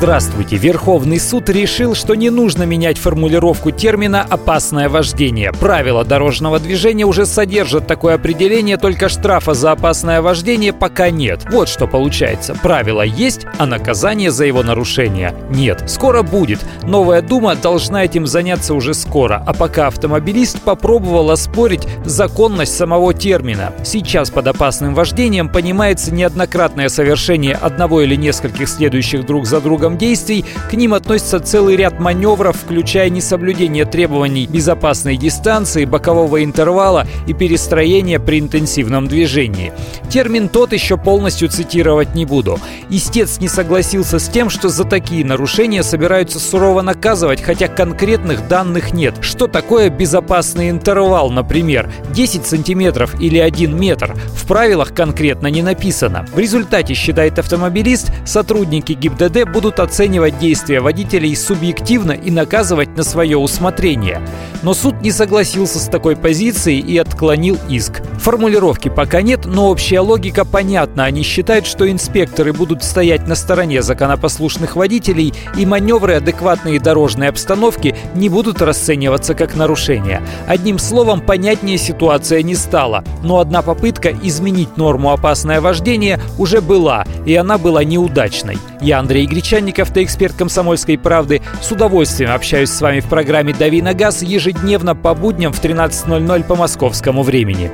Здравствуйте. Верховный суд решил, что не нужно менять формулировку термина «опасное вождение». Правила дорожного движения уже содержат такое определение, только штрафа за опасное вождение пока нет. Вот что получается. Правило есть, а наказание за его нарушение нет. Скоро будет. Новая Дума должна этим заняться уже скоро, а пока автомобилист попробовал оспорить законность самого термина. Сейчас под опасным вождением понимается неоднократное совершение одного или нескольких следующих друг за другом списком действий к ним относится целый ряд маневров, включая несоблюдение требований безопасной дистанции, бокового интервала и перестроения при интенсивном движении. Термин тот еще полностью цитировать не буду. Истец не согласился с тем, что за такие нарушения собираются сурово наказывать, хотя конкретных данных нет. Что такое безопасный интервал, например? 10 сантиметров или 1 метр? В правилах конкретно не написано. В результате, считает автомобилист, сотрудники ГИБДД будут оценивать действия водителей субъективно и наказывать на свое усмотрение. Но суд не согласился с такой позицией и отклонил иск. Формулировки пока нет, но общая логика понятна. Они считают, что инспекторы будут стоять на стороне законопослушных водителей, и маневры адекватной дорожной обстановки не будут расцениваться как нарушения. Одним словом, понятнее ситуация не стала. Но одна попытка изменить норму «опасное вождение» уже была, и она была неудачной. Я Андрей Гречанников, эксперт «Комсомольской правды». С удовольствием общаюсь с вами в программе «Дави на газ» ежедневно по будням в 13.00 по московскому времени.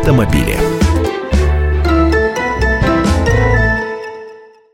Автомобили.